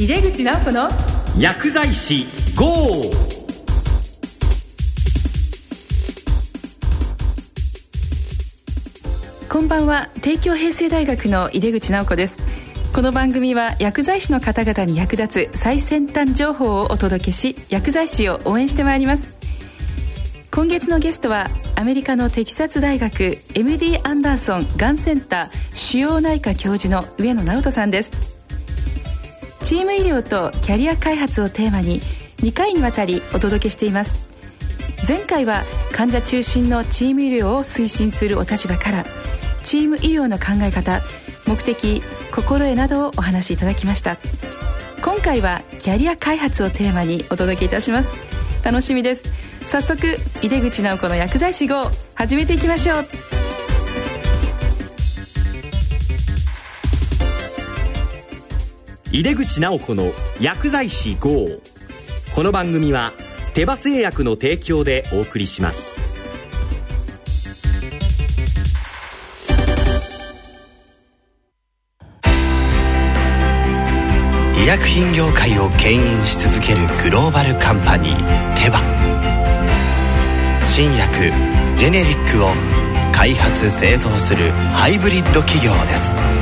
井出口直子の薬剤師 GO! こんばんは。帝京平成大学の井出口直子です。この番組は薬剤師の方々に役立つ最先端情報をお届けし薬剤師を応援してまいります。今月のゲストはアメリカのテキサス大学 MD アンダーソンがんセンター腫瘍内科教授の上野直人さんですチーム医療とキャリア開発をテーマに2回にわたりお届けしています。前回は患者中心のチーム医療を推進するお立場からチーム医療の考え方目的心得などをお話しいただきました。今回はキャリア開発をテーマにお届けいたします。楽しみです。早速井出口直子の薬剤師号始めていきましょう。井出口直子の薬剤師 GO この番組は手羽製薬の提供でお送りします。医薬品業界を牽引し続けるグローバルカンパニーテバ。新薬ジェネリックを開発製造するハイブリッド企業です。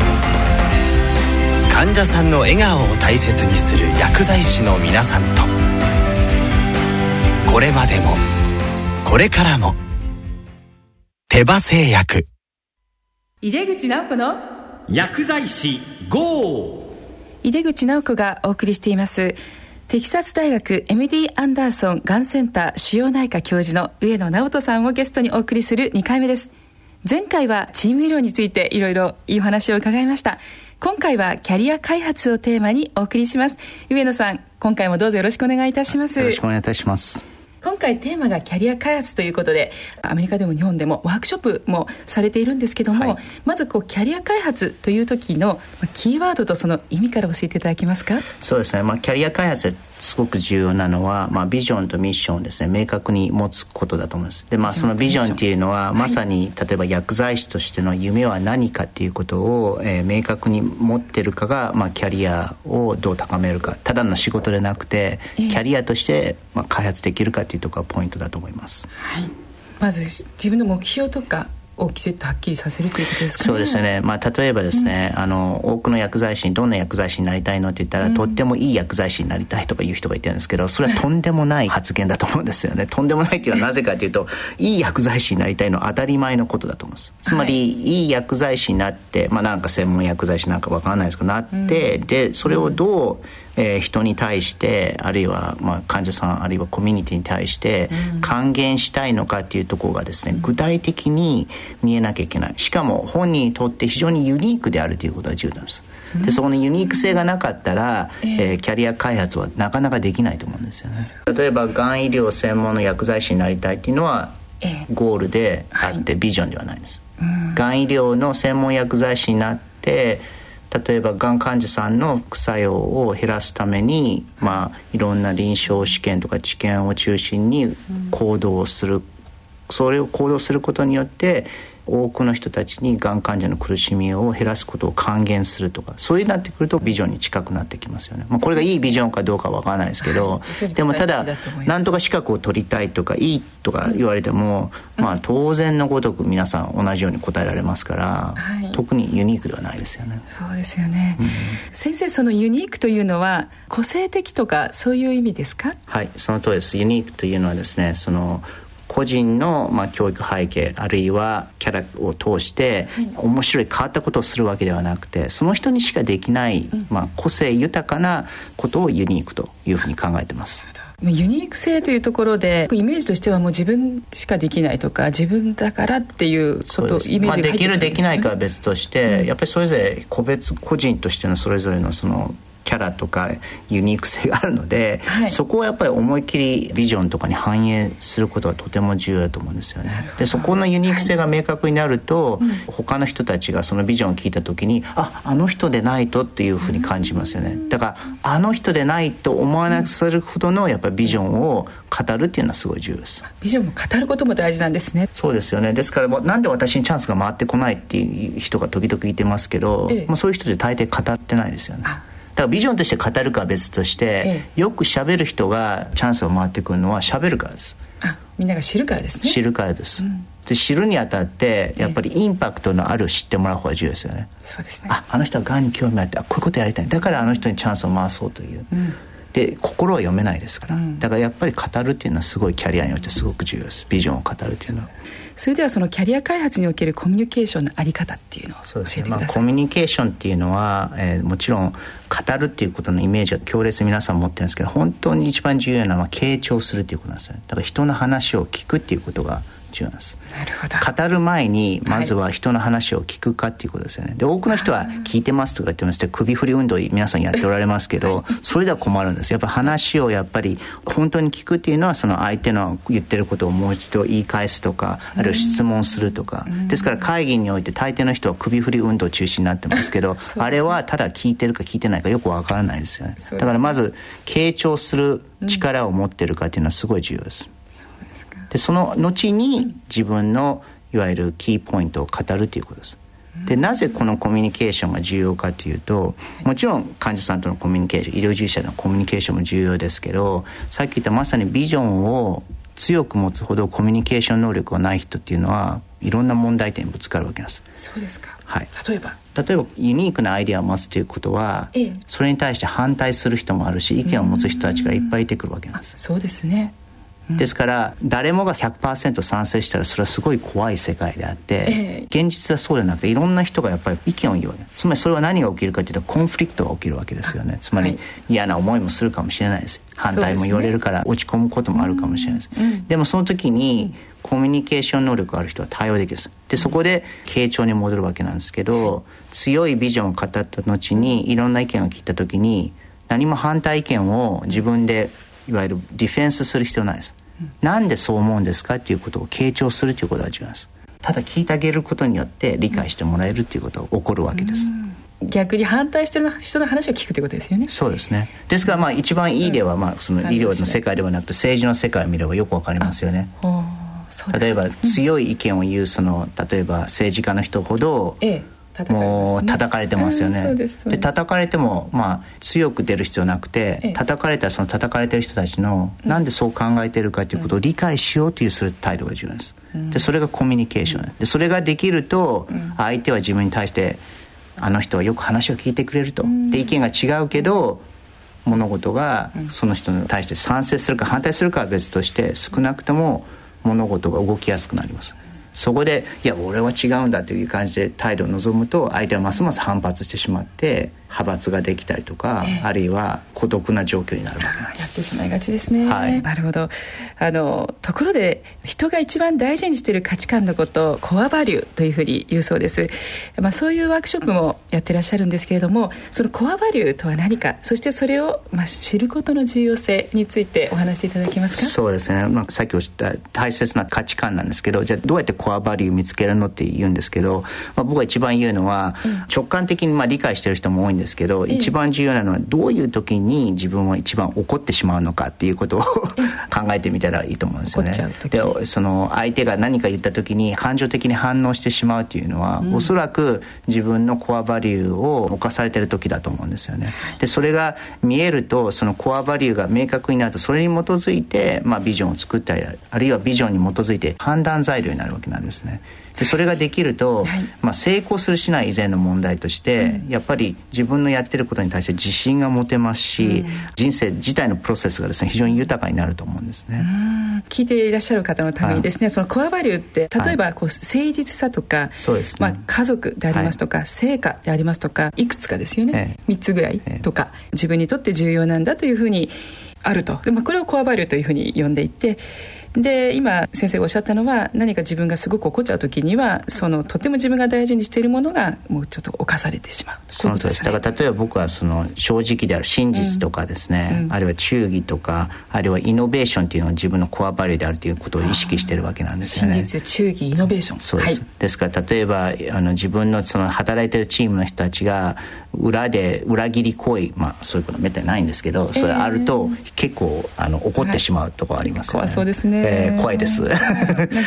患者さんの笑顔を大切にする薬剤師の皆さんと。これまでもこれからも手羽製薬。井出口直子の薬剤師 GO! 井出口直子がお送りしています。テキサス大学 MD アンダーソンがんセンター腫瘍内科教授の上野直人さんをゲストにお送りする2回目です。前回はチーム医療についていろいろいいお話を伺いました今回はキャリア開発をテーマにお送りします。上野さん今回もどうぞよろしくお願いいたします。よろしくお願いいたします。今回テーマがキャリア開発ということでアメリカでも日本でもワークショップもされているんですけども、はい、まずこうキャリア開発という時のキーワードとその意味から教えていただけますか？そうですね、まあ、キャリア開発すごく重要なのは、まあ、ビジョンとミッションをですね明確に持つことだと思います。で、まあ、そのビジョンっていうのはまさに、例えば薬剤師としての夢は何かっていうことを、えー、明確に持ってるかが、まあ、キャリアをどう高めるか。ただの仕事でなくて、キャリアとして、まあ、開発できるかっていうところがポイントだと思います、はい、まず自分の目標とかをきちっとはっきりさせるということですか、ね、そうですね、まあ、例えばですね、うん、あの多くの薬剤師にどんな薬剤師になりたいのって言ったら、うん、とってもいい薬剤師になりたいとかいう人がいてるんですけどそれはとんでもない発言だと思うんですよね。とんでもないっていうのはなぜかというといい薬剤師になりたいのは当たり前のことだと思うんです。つまり、はい、いい薬剤師になってまあなんか専門薬剤師なんか分からないですけどなって、うん、でそれをどうえー、人に対してあるいはまあ患者さんあるいはコミュニティに対して還元したいのかっていうところがですね具体的に見えなきゃいけない。しかも本人にとって非常にユニークであるということが重要なんです。でそこのユニーク性がなかったら、えー、キャリア開発はなかなかできないと思うんですよね。例えばがん医療専門の薬剤師になりたいっていうのはゴールであってビジョンではないんです、がん。医療の専門薬剤師になって例えばがん患者さんの副作用を減らすために、まあ、いろんな臨床試験とか治験を中心に行動する、それを行動することによって多くの人たちにがん患者の苦しみを減らすことを還元するとかそういうなってくるとビジョンに近くなってきますよね、まあ、これがいいビジョンかどうかわからないですけど、はい、でもただなんとか資格を取りたいとかいいとか言われても、うん、まあ当然のごとく皆さん同じように答えられますから、はい、特にユニークではないですよね。そうですよね、うん、先生そのユニークというのは個性的とかそういう意味ですか？はいその通りです。ユニークというのはですねその個人の、まあ、教育背景あるいはキャラを通して、面白い変わったことをするわけではなくてその人にしかできない、まあ、個性豊かなことをユニークというふうに考えてます。ユニーク性というところでイメージとしてはもう自分しかできないとか自分だからっていうことイメージが、ね、まあ、できるできないかは別として、うん、やっぱりそれぞれ個別個人としてのそれぞれのそのキャラとかユニーク性があるので、はい、そこをやっぱり思いっきりビジョンとかに反映することがとても重要だと思うんですよね。でそこのユニーク性が明確になると、はい、他の人たちがそのビジョンを聞いた時にああの人でないとっていうふうに感じますよね。だからあの人でないと思わなくするほどのやっぱりビジョンを語るっていうのはすごい重要です。ビジョンも語ることも大事なんですね。そうですよね。ですからなんで私にチャンスが回ってこないっていう人が時々いてますけど、ええ、まあそういう人で大抵語ってないですよね。からビジョンとして語るかは別として、ええ、よく喋る人がチャンスを回ってくるのは喋るからです。あみんなが知るからですね。知るからです、うん、で知るにあたってやっぱりインパクトのある知ってもらう方が重要ですよね。そうですね。ああの人はがんに興味あってあこういうことやりたい。だからあの人にチャンスを回そうという、うん。で心は読めないですから、うん、だからやっぱり語るっていうのはすごいキャリアにおいてすごく重要です。ビジョンを語るっていうのはそれではそのキャリア開発におけるコミュニケーションのあり方っていうのを教えてください、ねまあ、コミュニケーションっていうのは、えー、もちろん語るっていうことのイメージは強烈に皆さん持ってるんですけど本当に一番重要なのは傾聴するっていうことなんですよだから人の話を聞くっていうことがなるほど。語る前にまずは人の話を聞くかっていうことですよね。で多くの人は「聞いてます」とか言ってまして首振り運動皆さんやっておられますけどそれでは困るんです。やっぱ話をやっぱり本当に聞くっていうのはその相手の言ってることをもう一度言い返すとかあるいは質問するとか。ですから会議において大抵の人は首振り運動中心になってますけどあれはただ聞いてるか聞いてないかよくわからないですよね。だからまず傾聴する力を持ってるかっていうのはすごい重要ですでその後に自分のいわゆるキーポイントを語るということです。でなぜこのコミュニケーションが重要かというともちろん患者さんとのコミュニケーション医療従事者のコミュニケーションも重要ですけどさっき言ったまさにビジョンを強く持つほどコミュニケーション能力がない人っていうのはいろんな問題点にぶつかるわけです。そうですか、はい、例えば？例えばユニークなアイデアを持つということは、ええ、それに対して反対する人もあるし意見を持つ人たちがいっぱいいてくるわけなんです。そうですねですから誰もが100%賛成したらそれはすごい怖い世界であって、現実はそうじゃなくていろんな人がやっぱり意見を言うつまりそれは何が起きるかというとコンフリクトが起きるわけですよね。つまり嫌な思いもするかもしれないです。反対も言われるから落ち込むこともあるかもしれないです、でもその時にコミュニケーション能力ある人は対応できるです。でそこで傾聴に戻るわけなんですけど、強いビジョンを語った後にいろんな意見を聞いた時に何も反対意見を自分でいわゆるディフェンスする必要ないです、うん、なんでそう思うんですかっていうことを傾聴するということが重要です。ただ聞いてあげることによって理解してもらえるっていうことが起こるわけです、逆に反対してる人の話を聞くということですよね。そうですね。ですからまあ一番いい例はまあその医療の世界ではなくて政治の世界を見ればよくわかりますよね。例えば強い意見を言うその例えば政治家の人ほど、ええもう叩かれてますよね、で叩かれてもまあ強く出る必要なくて、ええ、叩かれたらその叩かれてる人たちの、うなんでそう考えてるかということを理解しようというする態度が重要です、うん、でそれがコミュニケーション、でそれができると、相手は自分に対してあの人はよく話を聞いてくれると、で意見が違うけど物事がその人に対して賛成するか反対するかは別として少なくとも物事が動きやすくなりますそこでいや俺は違うんだという感じで態度を望むと相手はますます反発してしまって派閥ができたりとか、えー、あるいは孤独な状況になるわけなんです。やってしまいがちですね、はい、なるほど。あのところで人が一番大事にしている価値観のことをコアバリューというふうに言うそうです、まあ、そういうワークショップもやってらっしゃるんですけれどもそのコアバリューとは何かそしてそれを、まあ、知ることの重要性についてお話しいただけますか？そうですね、まあ、さっきおっしゃった大切な価値観なんですけどじゃあどうやってコアバリュー見つけるのって言うんですけど、まあ、僕が一番言うのは、うん、直感的にまあ理解してる人も多いんですけど、一番重要なのはどういう時に自分は一番怒ってしまうのかっていうことを 考えてみたらいいと思うんですよね。でその相手が何か言った時に感情的に反応してしまうっていうのは、うん、おそらく自分のコアバリューを犯されてる時だと思うんですよね。でそれが見えるとそのコアバリューが明確になるとそれに基づいて、まあ、ビジョンを作ったりあるいはビジョンに基づいて判断材料になるわけなんですね。でそれができると、はい、まあ、成功するしない以前の問題として、うん、やっぱり自分のやってることに対して自信が持てますし、うん、人生自体のプロセスがですね非常に豊かになると思うんですね。聞いていらっしゃる方のためにですね、はい、そのコアバリューって例えばこう誠実さとか、そうですね、まあ、家族でありますとか、はい、成果でありますとかいくつかですよね、ええ、3つぐらいとか、え、自分にとって重要なんだというふうにあると。で、まあ、これをコアバリューというふうに呼んでいてで今先生がおっしゃったのは何か自分がすごく怒っちゃう時にはそのとても自分が大事にしているものがもうちょっと侵されてしまう。そのとです、ね、だから例えば僕はその正直である真実とかですね、うんうん、あるいは忠義とかあるいはイノベーションっていうのは自分のコアバリューであるということを意識してるわけなんですよね。真実忠義イノベーション。そうです、はい、ですから例えばあの自分のその働いてるチームの人たちが裏で裏切り行為まあそういうことはめったにないんですけどそれあると結構あの怒ってしまうところありますよね、はい、そうですねえー、怖いです。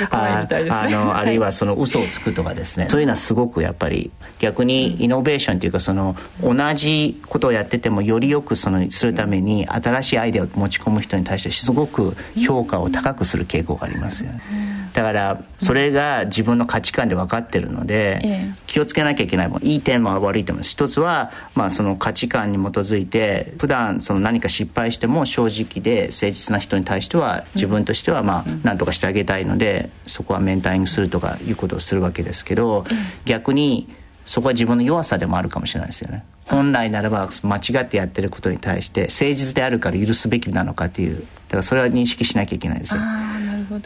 あのあるいはその嘘をつくとかですね。そういうのはすごくやっぱり逆にイノベーションというかその同じことをやっててもよりよくそのするために新しいアイデアを持ち込む人に対してすごく評価を高くする傾向がありますよね。だからそれが自分の価値観で分かってるので、気をつけなきゃいけないもん。いい点も悪い点も。一つは、まあ、その価値観に基づいて普段その何か失敗しても正直で誠実な人に対しては自分としてはまあ何とかしてあげたいのでそこはメンタリングするとかいうことをするわけですけど逆にそこは自分の弱さでもあるかもしれないですよね。本来ならば間違ってやってることに対して誠実であるから許すべきなのかっていうだからそれは認識しなきゃいけないですよ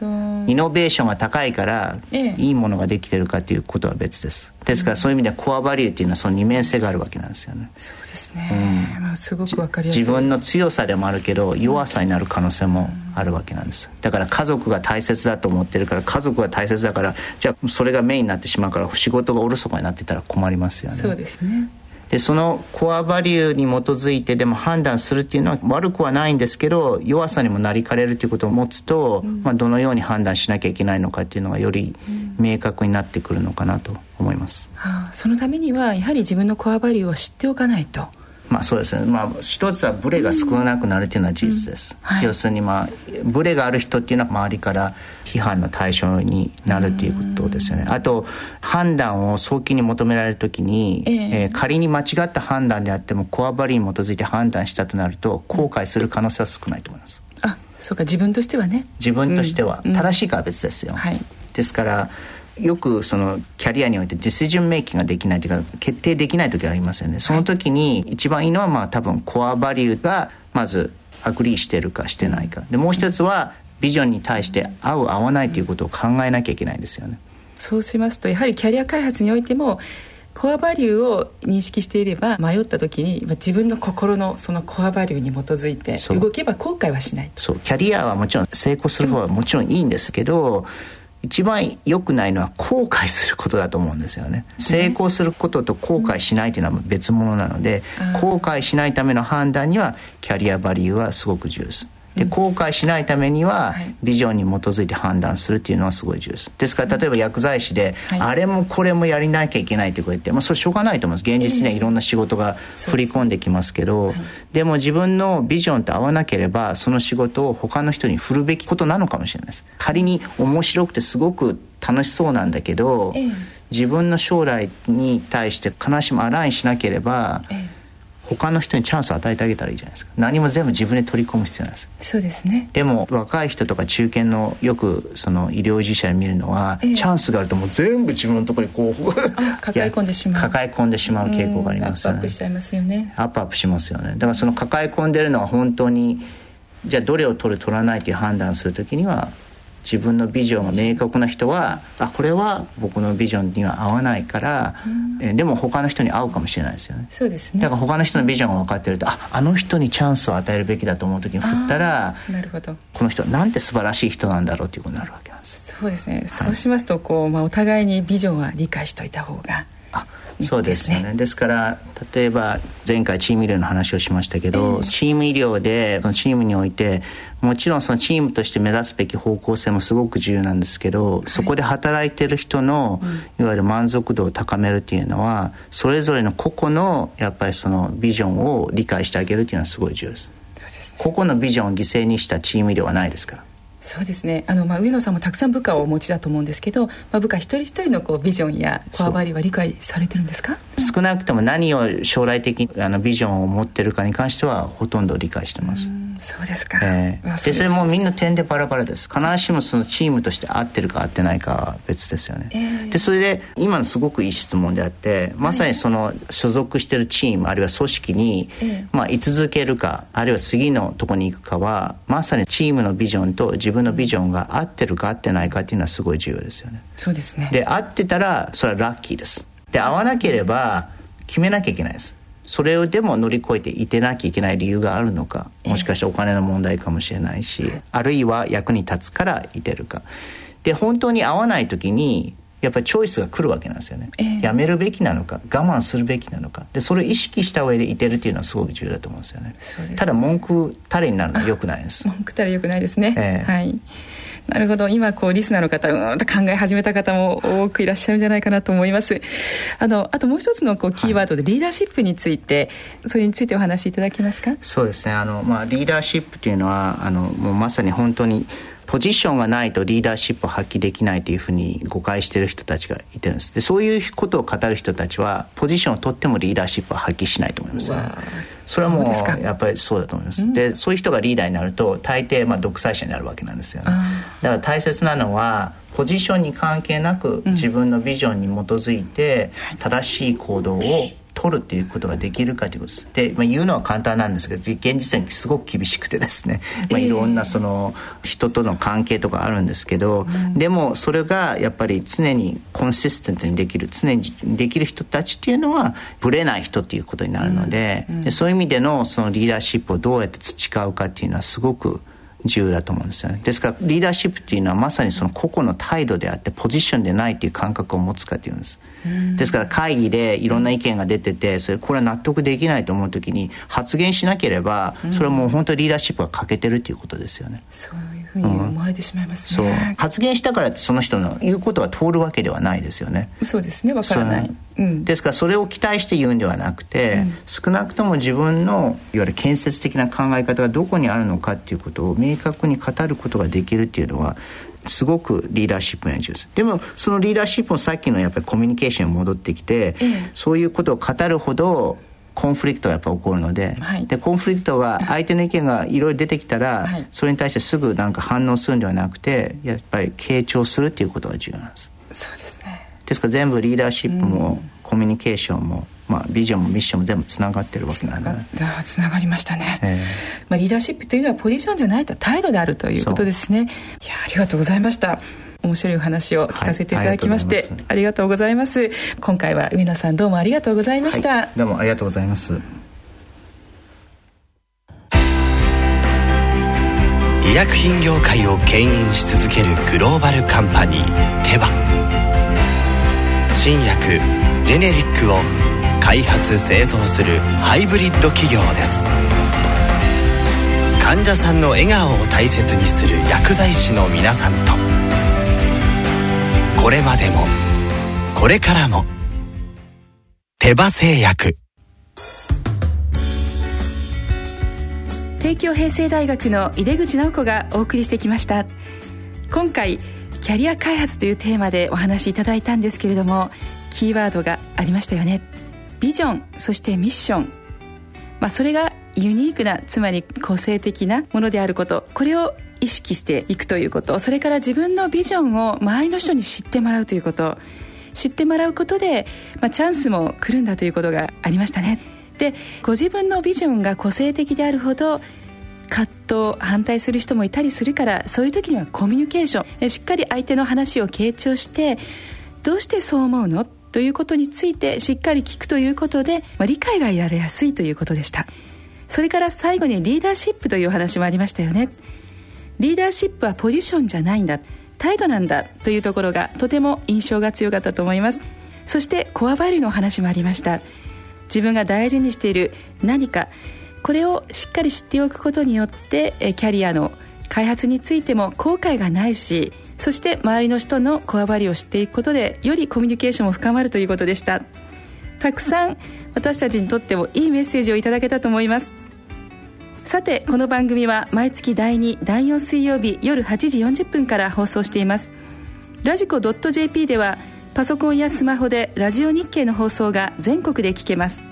イノベーションが高いから、ええ、いいものができてるかということは別です。ですからそういう意味ではコアバリューっていうのはその二面性があるわけなんですよね。そうですね、うん、まあ、すごくわかりやすい自分の強さでもあるけど弱さになる可能性もあるわけなんです。だから家族が大切だと思ってるから家族が大切だからじゃあそれがメインになってしまうから仕事がおろそかになってたら困りますよね。そうですねでそのコアバリューに基づいてでも判断するっていうのは悪くはないんですけど弱さにもなりかねるということを持つと、うん、まあ、どのように判断しなきゃいけないのかっていうのがより明確になってくるのかなと思います、あ、そのためにはやはり自分のコアバリューを知っておかないと。まあそうですね、まあ、一つはブレが少なくなるというのは事実です、うん。はい、要するにまあブレがある人っていうのは周りから批判の対象になるということですよね。あと判断を早期に求められる時に、えー、えー、仮に間違った判断であってもコアバリに基づいて判断したとなると後悔する可能性は少ないと思います、あそうか。自分としてはね。自分としては、うん、正しいかは別ですよ、はい、ですからよくそのキャリアにおいてディシジョンメイキングができないというか決定できない時ありますよね。その時に一番いいのはまあ多分コアバリューがまずagree してるかしてないか。でもう一つはビジョンに対して合う合わないということを考えなきゃいけないんですよね。そうしますとやはりキャリア開発においても core value を認識していれば迷った時に自分の心のその core value に基づいて動けば後悔はしない。そう。キャリアはもちろん成功する方はもちろんいいんですけど、うん一番良くないのは後悔することだと思うんですよね。成功することと後悔しないというのは別物なので、後悔しないための判断にはキャリアバリューはすごく重要ですで後悔しないためにはビジョンに基づいて判断するっていうのはすごい重要です。ですから例えば薬剤師で、あれもこれもやりなきゃいけないってこう言って、まあ、それしょうがないと思います。現実にはいろんな仕事が振り込んできますけど、でも自分のビジョンと合わなければその仕事を他の人に振るべきことなのかもしれないです。仮に面白くてすごく楽しそうなんだけど、自分の将来に対して必ずしもアラインしなければ、他の人にチャンスを与えてあげたらいいじゃないですか。何も全部自分で取り込む必要なんです。そうですね。でも若い人とか中堅のよくその医療従事者で見るのは、えチャンスがあるともう全部自分のところにこう抱え込んでしまう。抱え込んでしまう傾向がありますよね。アップアップしちゃいますよね。アップアップしますよね。だからその抱え込んでるのは本当にじゃあどれを取る取らないという判断するときには自分のビジョンが明確な人はあこれは僕のビジョンには合わないから、うん、えでも他の人に合うかもしれないですよね。そうですね。だから他の人のビジョンが分かってるとああの人にチャンスを与えるべきだと思う時に振ったらなるほど。この人なんて素晴らしい人なんだろうっていうことになるわけなんですそうですね、はい、そうしますとこう、まあ、お互いにビジョンは理解しといた方がそうですよね。ですから例えば前回チーム医療の話をしましたけど、えー、チーム医療でそのチームにおいてもちろんそのチームとして目指すべき方向性もすごく重要なんですけど、はい、そこで働いてる人の、いわゆる満足度を高めるっていうのはそれぞれの個々のやっぱりそのビジョンを理解してあげるっていうのはすごい重要です。個々のビジョンを犠牲にしたチーム医療はないですから。そうですね。あの、まあ、上野さんもたくさん部下をお持ちだと思うんですけど、まあ、部下一人一人のこうビジョンやこわばりは理解されてるんですか？少なくとも何を将来的にあのビジョンを持ってるかに関してはほとんど理解してます。そうですか、えー、でそれもみんな点でバラバラです。必ずしもそのチームとして合ってるか合ってないかは別ですよね、えー、でそれで今のすごくいい質問であってまさにその所属してるチームあるいは組織に、えー、まあ、居続けるかあるいは次のとこに行くかはまさにチームのビジョンと自分のビジョンが合ってるか合ってないかっていうのはすごい重要ですよね。そうですね。で合ってたらそれはラッキーです。で合わなければ決めなきゃいけないですそれをでも乗り越えていてなきゃいけない理由があるのかもしかしてお金の問題かもしれないし、あるいは役に立つからいてるか。で本当に合わない時にやっぱりチョイスが来るわけなんですよね、えー、やめるべきなのか我慢するべきなのか。でそれを意識した上でいてるっていうのはすごく重要だと思うんですよね、ね、ただ文句たれになるのはよくないです。文句たれよくないですね、えー、はいなるほど。今こうリスナーの方うんと考え始めた方も多くいらっしゃるんじゃないかなと思います。あのあともう一つのこうキーワードでリーダーシップについて、はい、それについてお話しいただけますか？そうですね。あの、まあ、リーダーシップというのはあのもうまさに本当にポジションがないとリーダーシップを発揮できないというふうに誤解している人たちがいてるんです。でそういうことを語る人たちはポジションを取ってもリーダーシップを発揮しないと思います、ね、それはもうやっぱりそうだと思います、うん、でそういう人がリーダーになると大抵まあ独裁者になるわけなんですよね。だから大切なのはポジションに関係なく自分のビジョンに基づいて正しい行動を取るっていうことができるかということです。で、まあ、言うのは簡単なんですけど現実にすごく厳しくてですね、まあ、いろんなその人との関係とかあるんですけど、えー、でもそれがやっぱり常にコンシステントにできる常にできる人たちっていうのはぶれない人っていうことになるのでうんうん、でそういう意味でのそのリーダーシップをどうやって培うかっていうのはすごく重要だと思うんですよね。ですからリーダーシップっていうのはまさにその個々の態度であってポジションでないっていう感覚を持つかっていうんですですから会議でいろんな意見が出ててそれこれは納得できないと思う時に発言しなければそれはもう本当リーダーシップが欠けてるっていうことですよね、そういうふうに思われてしまいますね、う。ん、発言したからってその人の言うことは通るわけではないですよね。そうですねわからない、うん、ですからそれを期待して言うんではなくて、うん、少なくとも自分のいわゆる建設的な考え方がどこにあるのかっていうことを明確に語ることができるっていうのはすごくリーダーシップの重要です。でもそのリーダーシップもさっきのやっぱりコミュニケーションに戻ってきて、うん、そういうことを語るほどコンフリクトがやっぱ起こるのではい、でコンフリクトが相手の意見がいろいろ出てきたら、はい、それに対してすぐなんか反応するんではなくてやっぱり傾聴するっていうことが重要なんです。そうですね。ですから全部リーダーシップも、コミュニケーションもまあ、ビジョンもミッションも全部つながってるわけな。んでつながりましたね、えー、まあ、リーダーシップというのはポジションじゃないと態度であるということですね。い。やありがとうございました。面白い話を聞かせていただきまして、はい、ありがとうございます。今回は上野さんどうもありがとうございました、はい、どうもありがとうございます。医薬品業界を牽引し続けるグローバルカンパニーテバ。新薬ジェネリックを開発製造するハイブリッド企業です。患者さんの笑顔を大切にする薬剤師の皆さんと。これまでもこれからも手羽製薬。帝京平成大学の井出口直子がお送りしてきました。今回キャリア開発というテーマでお話しいただいたんですけれどもキーワードがありましたよね。ビジョンそしてミッション、まあ、それがユニークなつまり個性的なものであること。これを意識していくということ。それから自分のビジョンを周りの人に知ってもらうということ。知ってもらうことで、まあ、チャンスも来るんだということがありましたね。でご自分のビジョンが個性的であるほど葛藤反対する人もいたりするからそういう時にはコミュニケーション。しっかり相手の話を傾聴してどうしてそう思うの？ということについてしっかり聞くということで、まあ、理解が得られやすいということでした。それから最後にリーダーシップというお話もありましたよね。リーダーシップはポジションじゃないんだ。態度なんだというところがとても印象が強かったと思います。そしてコアバリューのお話もありました。自分が大事にしている何かこれをしっかり知っておくことによってキャリアの開発についても後悔がないしそして周りの人のこわばりを知っていくことでよりコミュニケーションも深まるということでした。たくさん私たちにとってもいいメッセージをいただけたと思います。さてこの番組は毎月第2第4水曜日夜8時40分から放送しています。ラジコ .jp ではパソコンやスマホでラジオ日経の放送が全国で聞けます。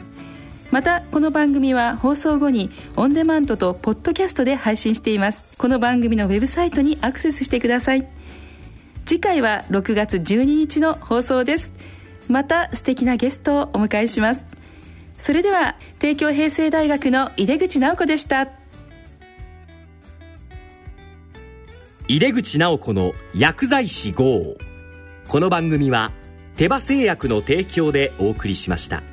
またこの番組は放送後にオンデマンドとポッドキャストで配信しています。この番組のウェブサイトにアクセスしてください。次回は6月12日の放送です。また素敵なゲストをお迎えします。それでは帝京平成大学の井出口直子でした。井出口直子の薬剤師号。この番組は手羽製薬の提供でお送りしました。